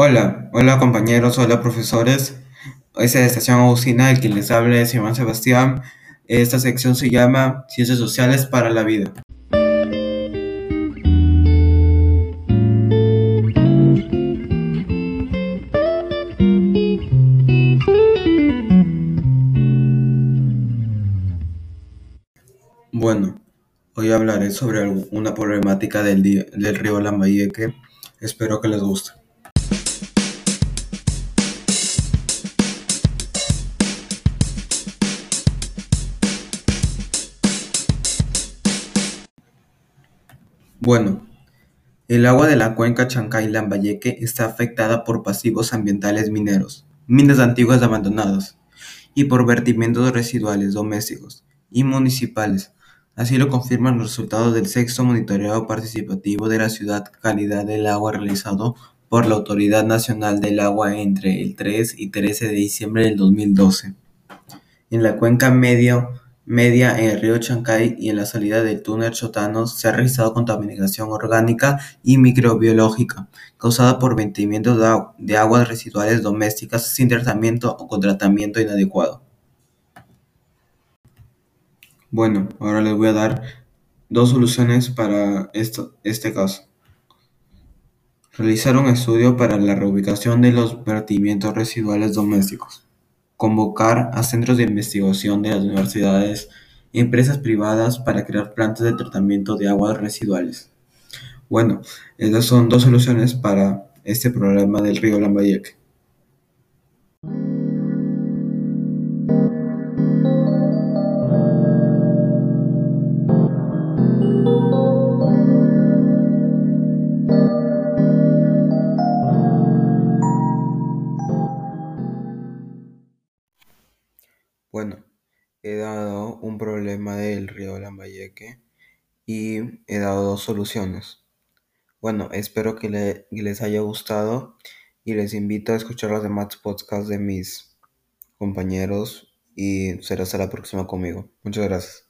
Hola, hola compañeros, hola profesores. Es la estación Agustina, el que les habla es Iván Sebastián. Esta sección se llama Ciencias Sociales para la Vida. Bueno, hoy hablaré sobre una problemática del, del río Lambayeque. Espero que les guste. Bueno, el agua de la cuenca Chancay-Lambayeque está afectada por pasivos ambientales mineros, minas antiguas abandonadas, y por vertimientos residuales domésticos y municipales. Así lo confirman los resultados del sexto monitoreo participativo de la ciudad calidad del agua realizado por la Autoridad Nacional del Agua entre el 3 y 13 de diciembre del 2012. En la cuenca medio media en el río Chancay y en la salida del túnel Chotano se ha registrado contaminación orgánica y microbiológica causada por vertimientos de aguas residuales domésticas sin tratamiento o con tratamiento inadecuado. Bueno, ahora les voy a dar dos soluciones para esto, este caso. Realizar un estudio para la reubicación de los vertimientos residuales domésticos convocar a centros de investigación de las universidades y empresas privadas para crear plantas de tratamiento de aguas residuales. Bueno, esas son dos soluciones para este problema del río Lambayeque. Bueno, he dado un problema del río Lambayeque y he dado dos soluciones. Bueno, espero que, les haya gustado y les invito a escuchar los demás podcasts de mis compañeros y será hasta la próxima conmigo. Muchas gracias.